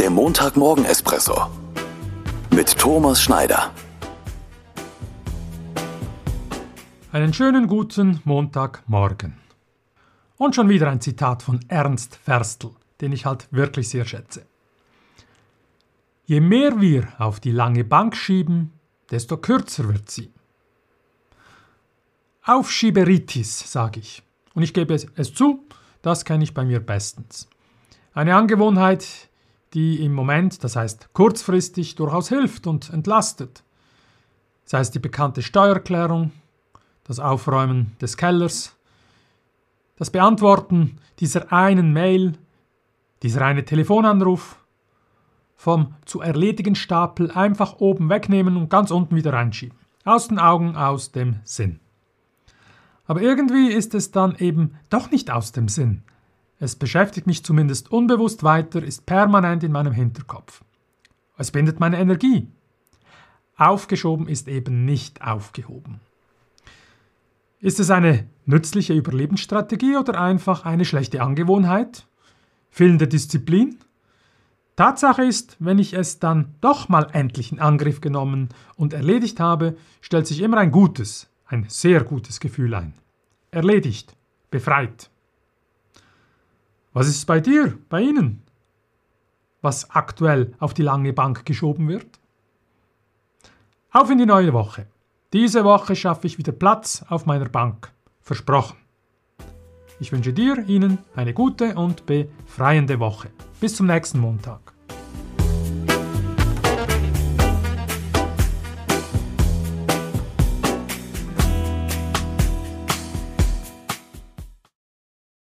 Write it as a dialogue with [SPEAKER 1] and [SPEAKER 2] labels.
[SPEAKER 1] Der Montagmorgen-Espresso mit Thomas Schneider.
[SPEAKER 2] Einen schönen guten Montagmorgen. Und schon wieder ein Zitat von Ernst Ferstl, den ich halt wirklich sehr schätze. Je mehr wir auf die lange Bank schieben, desto kürzer wird sie. Aufschieberitis, sage ich. Und ich gebe es zu, das kenne ich bei mir bestens. Eine Angewohnheit, die im Moment, das heißt kurzfristig, durchaus hilft und entlastet. Sei es die bekannte Steuererklärung, das Aufräumen des Kellers, das Beantworten dieser einen Mail, dieser eine Telefonanruf, vom zu erledigen Stapel einfach oben wegnehmen und ganz unten wieder reinschieben. Aus den Augen, aus dem Sinn. Aber irgendwie ist es dann eben doch nicht aus dem Sinn. Es beschäftigt mich zumindest unbewusst weiter, ist permanent in meinem Hinterkopf. Es bindet meine Energie. Aufgeschoben ist eben nicht aufgehoben. Ist es eine nützliche Überlebensstrategie oder einfach eine schlechte Angewohnheit? Fehlende Disziplin? Tatsache ist, wenn ich es dann doch mal endlich in Angriff genommen und erledigt habe, stellt sich immer ein gutes, ein sehr gutes Gefühl ein. Erledigt, befreit. Was ist bei dir, bei Ihnen? Was aktuell auf die lange Bank geschoben wird? Auf in die neue Woche. Diese Woche schaffe ich wieder Platz auf meiner Bank. Versprochen. Ich wünsche dir, Ihnen eine gute und befreiende Woche. Bis zum nächsten Montag.